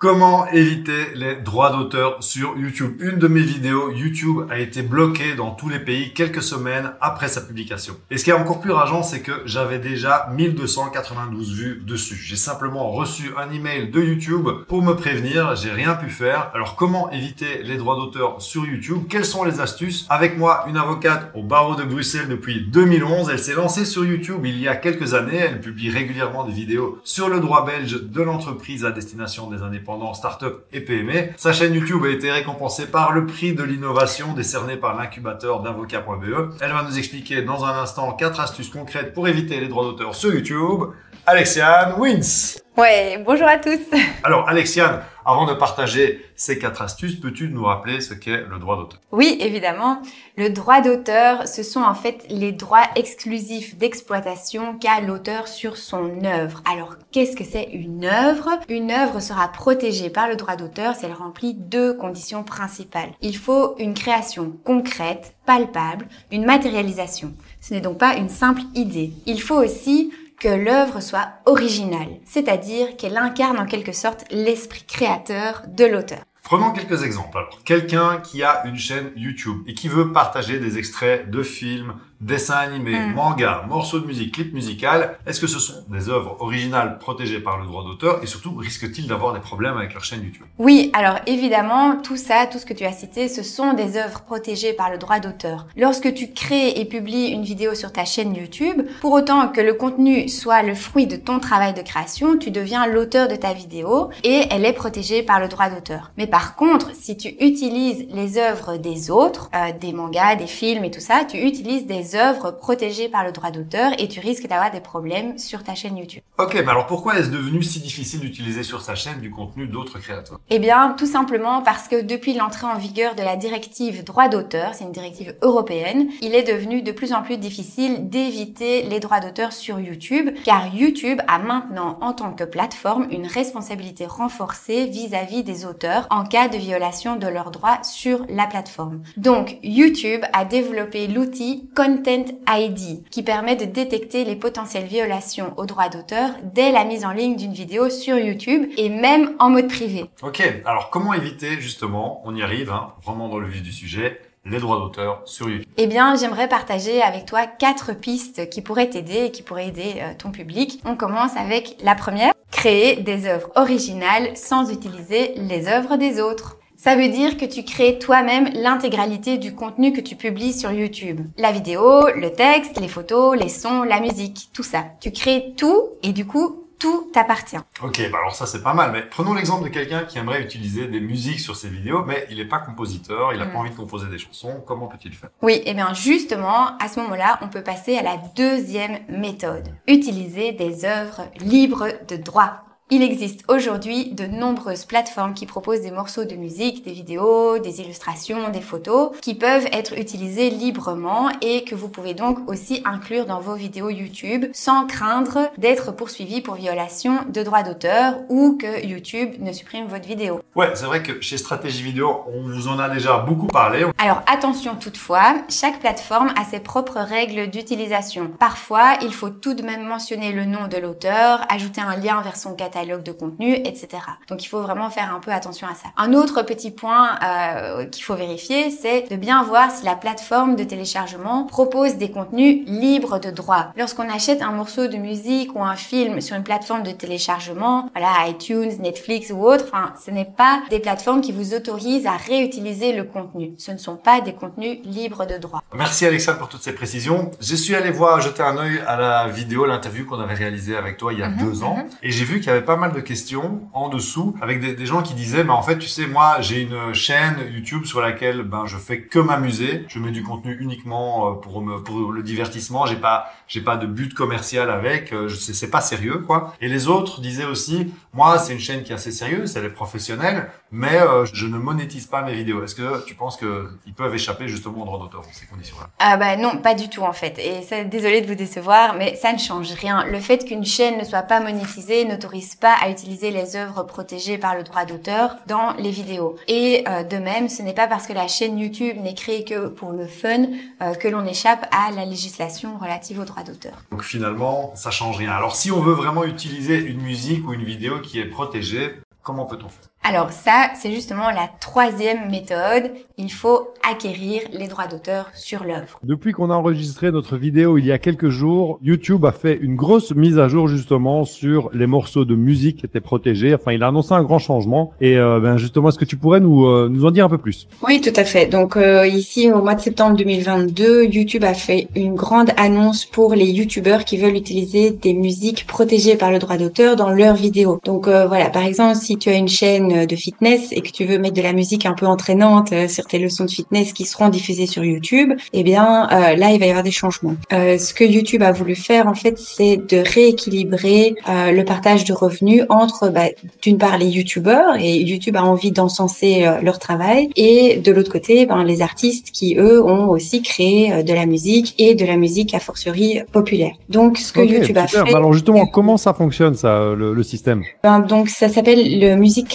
Comment éviter les droits d'auteur sur YouTube? Une de mes vidéos YouTube a été bloquée dans tous les pays quelques semaines après sa publication. Et ce qui est encore plus rageant, c'est que j'avais déjà 1292 vues dessus. J'ai simplement reçu un email de YouTube pour me prévenir, j'ai rien pu faire. Alors comment éviter les droits d'auteur sur YouTube? Quelles sont les astuces? Avec moi, une avocate au barreau de Bruxelles depuis 2011. Elle s'est lancée sur YouTube il y a quelques années. Elle publie régulièrement des vidéos sur le droit belge de l'entreprise à destination des indépendants pendant Startup et PME. Sa chaîne YouTube a été récompensée par le prix de l'innovation décerné par l'incubateur d'avocat.be. Elle va nous expliquer dans un instant quatre astuces concrètes pour éviter les droits d'auteur sur YouTube. Alexiane Wins. Ouais, bonjour à tous. Alors Alexiane, avant de partager ces quatre astuces, peux-tu nous rappeler ce qu'est le droit d'auteur? Oui, évidemment. Le droit d'auteur, ce sont en fait les droits exclusifs d'exploitation qu'a l'auteur sur son œuvre. Alors, qu'est-ce que c'est une œuvre? Une œuvre sera protégée par le droit d'auteur si elle remplit deux conditions principales. Il faut une création concrète, palpable, une matérialisation. Ce n'est donc pas une simple idée. Il faut aussi que l'œuvre soit originale, c'est-à-dire qu'elle incarne en quelque sorte l'esprit créateur de l'auteur. Prenons quelques exemples. Quelqu'un qui a une chaîne YouTube et qui veut partager des extraits de films, dessins animés, mm. mangas, morceaux de musique, clips musical, est-ce que ce sont des œuvres originales protégées par le droit d'auteur et surtout risquent-ils d'avoir des problèmes avec leur chaîne YouTube? Oui, alors évidemment, tout ça, tout ce que tu as cité, ce sont des œuvres protégées par le droit d'auteur. Lorsque tu crées et publies une vidéo sur ta chaîne YouTube, pour autant que le contenu soit le fruit de ton travail de création, tu deviens l'auteur de ta vidéo et elle est protégée par le droit d'auteur. Mais par contre, si tu utilises les œuvres des autres, euh, des mangas, des films et tout ça, tu utilises des œuvres protégées par le droit d'auteur et tu risques d'avoir des problèmes sur ta chaîne YouTube. Ok, mais alors pourquoi est-ce devenu si difficile d'utiliser sur sa chaîne du contenu d'autres créateurs? Eh bien, tout simplement parce que depuis l'entrée en vigueur de la directive droit d'auteur, c'est une directive européenne, il est devenu de plus en plus difficile d'éviter les droits d'auteur sur YouTube, car YouTube a maintenant, en tant que plateforme, une responsabilité renforcée vis-à-vis -vis des auteurs en cas de violation de leurs droits sur la plateforme. Donc, YouTube a développé l'outil Content ID qui permet de détecter les potentielles violations aux droits d'auteur dès la mise en ligne d'une vidéo sur YouTube et même en mode privé. Ok, alors comment éviter justement, on y arrive, hein, vraiment dans le vif du sujet, les droits d'auteur sur YouTube? Eh bien, j'aimerais partager avec toi quatre pistes qui pourraient t'aider et qui pourraient aider euh, ton public. On commence avec la première, créer des œuvres originales sans utiliser les œuvres des autres. Ça veut dire que tu crées toi-même l'intégralité du contenu que tu publies sur YouTube. La vidéo, le texte, les photos, les sons, la musique, tout ça. Tu crées tout et du coup, tout t'appartient. Ok, bah alors ça c'est pas mal, mais prenons l'exemple de quelqu'un qui aimerait utiliser des musiques sur ses vidéos, mais il n'est pas compositeur, il n'a pas mm. envie de composer des chansons, comment peut-il faire? Oui, et eh bien justement, à ce moment-là, on peut passer à la deuxième méthode. Utiliser des œuvres libres de droit. Il existe aujourd'hui de nombreuses plateformes qui proposent des morceaux de musique, des vidéos, des illustrations, des photos qui peuvent être utilisés librement et que vous pouvez donc aussi inclure dans vos vidéos YouTube sans craindre d'être poursuivi pour violation de droits d'auteur ou que YouTube ne supprime votre vidéo. Ouais, c'est vrai que chez Stratégie Vidéo, on vous en a déjà beaucoup parlé. Alors attention toutefois, chaque plateforme a ses propres règles d'utilisation. Parfois, il faut tout de même mentionner le nom de l'auteur, ajouter un lien vers son catalogue de contenu, etc. Donc il faut vraiment faire un peu attention à ça. Un autre petit point euh, qu'il faut vérifier, c'est de bien voir si la plateforme de téléchargement propose des contenus libres de droit. Lorsqu'on achète un morceau de musique ou un film sur une plateforme de téléchargement, voilà iTunes, Netflix ou autre, enfin ce n'est pas des plateformes qui vous autorisent à réutiliser le contenu. Ce ne sont pas des contenus libres de droit. Merci Alexandre pour toutes ces précisions. Je suis allé voir, jeter un œil à la vidéo, l'interview qu'on avait réalisée avec toi il y a mhm, deux ans, mhm. et j'ai vu qu'il y avait pas mal de questions en dessous avec des, gens qui disaient, mais en fait, tu sais, moi, j'ai une chaîne YouTube sur laquelle ben je fais que m'amuser. Je mets du contenu uniquement euh, pour me pour le divertissement. J'ai pas j'ai pas de but commercial avec. Euh, je sais c'est pas sérieux quoi. Et les autres disaient aussi, moi, c'est une chaîne qui est assez sérieuse, elle est professionnelle, mais euh, je ne monétise pas mes vidéos. Est-ce que tu penses que ils peuvent échapper justement au droit d'auteur dans ces conditions-là? Ah bah non, pas du tout en fait. Et c'est désolé de vous décevoir, mais ça ne change rien. Le fait qu'une chaîne ne soit pas monétisée n'autorise pas à utiliser les œuvres protégées par le droit d'auteur dans les vidéos. Et euh, de même, ce n'est pas parce que la chaîne YouTube n'est créée que pour le fun euh, que l'on échappe à la législation relative au droit d'auteur. Donc finalement, ça change rien. Alors si on veut vraiment utiliser une musique ou une vidéo qui est protégée, Comment peut-on faire? Alors ça, c'est justement la troisième méthode. Il faut acquérir les droits d'auteur sur l'œuvre. Depuis qu'on a enregistré notre vidéo il y a quelques jours, YouTube a fait une grosse mise à jour justement sur les morceaux de musique qui étaient protégés. Enfin, il a annoncé un grand changement. Et euh, ben justement, est-ce que tu pourrais nous, euh, nous en dire un peu plus? Oui, tout à fait. Donc euh, ici, au mois de septembre 2022, YouTube a fait une grande annonce pour les YouTubeurs qui veulent utiliser des musiques protégées par le droit d'auteur dans leurs vidéos. Donc voilà, par exemple, si tu as une chaîne euh, de fitness et que tu veux mettre de la musique un peu entraînante euh, sur tes leçons de fitness qui seront diffusées sur YouTube, eh bien euh, là il va y avoir des changements. ce que YouTube a voulu faire en fait, c'est de rééquilibrer le partage de revenus entre bah, d'une part les YouTubeurs et YouTube a envie d'encenser leur travail et de l'autre côté ben, les artistes qui eux ont aussi créé de la musique et de la musique a fortiori populaire. Donc ce que YouTube a fait. Alors justement, comment ça fonctionne ça, le, le système? Ben, Donc ça s'appelle le musique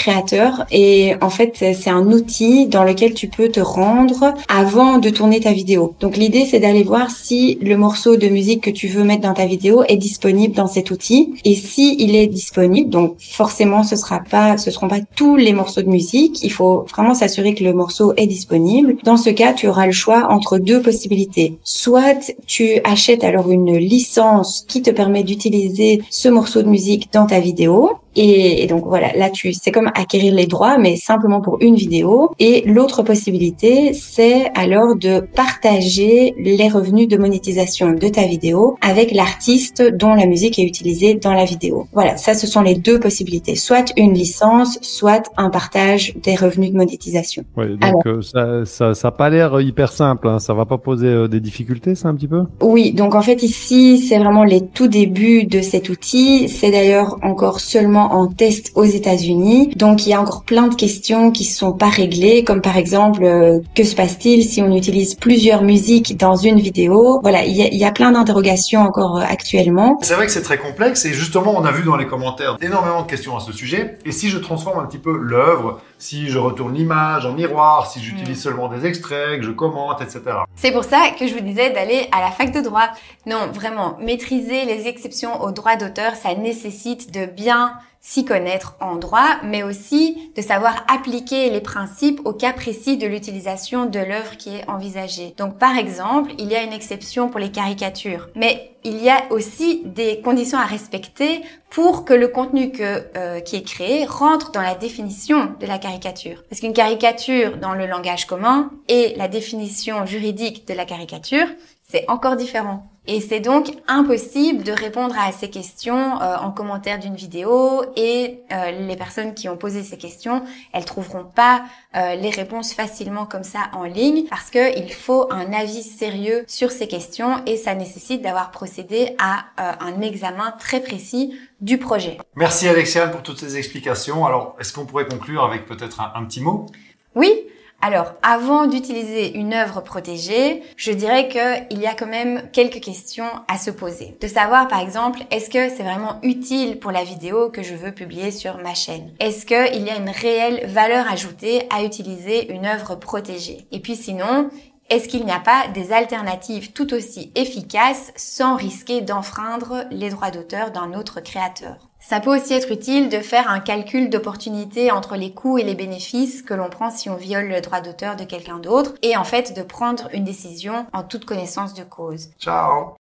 et en fait c'est un outil dans lequel tu peux te rendre avant de tourner ta vidéo. Donc l'idée c'est d'aller voir si le morceau de musique que tu veux mettre dans ta vidéo est disponible dans cet outil et si il est disponible donc forcément ce sera pas ce seront pas tous les morceaux de musique, il faut vraiment s'assurer que le morceau est disponible. Dans ce cas, tu auras le choix entre deux possibilités. Soit tu achètes alors une licence qui te permet d'utiliser ce morceau de musique dans ta vidéo et, donc voilà, là tu c'est comme acquérir les droits, mais simplement pour une vidéo. Et l'autre possibilité, c'est alors de partager les revenus de monétisation de ta vidéo avec l'artiste dont la musique est utilisée dans la vidéo. Voilà, ça ce sont les deux possibilités, soit une licence, soit un partage des revenus de monétisation. Ouais, donc euh, ça, ça, ça a pas l'air hyper simple, hein. ça va pas poser euh, des difficultés, ça un petit peu? Oui, donc en fait ici c'est vraiment les tout débuts de cet outil. C'est d'ailleurs encore seulement en test aux États-Unis. Donc il y a encore plein de questions qui sont pas réglées, comme par exemple euh, que se passe-t-il si on utilise plusieurs musiques dans une vidéo? Voilà, il y a, plein d'interrogations encore euh, actuellement. C'est vrai que c'est très complexe et justement on a vu dans les commentaires énormément de questions à ce sujet. Et si je transforme un petit peu l'œuvre, si je retourne l'image en miroir, si j'utilise mm. seulement des extraits, que je commente, etc. C'est pour ça que je vous disais d'aller à la fac de droit. Non, vraiment, maîtriser les exceptions au droit d'auteur, ça nécessite de bien s'y connaître en droit, mais aussi de savoir appliquer les principes au cas précis de l'utilisation de l'œuvre qui est envisagée. Donc par exemple, il y a une exception pour les caricatures, mais il y a aussi des conditions à respecter pour que le contenu que, euh, qui est créé rentre dans la définition de la caricature. Parce qu'une caricature dans le langage commun et la définition juridique de la caricature, c'est encore différent. Et c'est donc impossible de répondre à ces questions euh, en commentaire d'une vidéo et euh, les personnes qui ont posé ces questions, elles trouveront pas euh, les réponses facilement comme ça en ligne parce que il faut un avis sérieux sur ces questions et ça nécessite d'avoir procédé à un examen très précis du projet. Merci Alexiane pour toutes ces explications. Alors, est-ce qu'on pourrait conclure avec peut-être un, un petit mot? Oui, alors, avant d'utiliser une œuvre protégée, je dirais qu'il y a quand même quelques questions à se poser. De savoir, par exemple, est-ce que c'est vraiment utile pour la vidéo que je veux publier sur ma chaîne? Est-ce qu'il y a une réelle valeur ajoutée à utiliser une œuvre protégée? Et puis sinon, est-ce qu'il n'y a pas des alternatives tout aussi efficaces sans risquer d'enfreindre les droits d'auteur d'un autre créateur? Ça peut aussi être utile de faire un calcul d'opportunité entre les coûts et les bénéfices que l'on prend si on viole le droit d'auteur de quelqu'un d'autre et en fait de prendre une décision en toute connaissance de cause. Ciao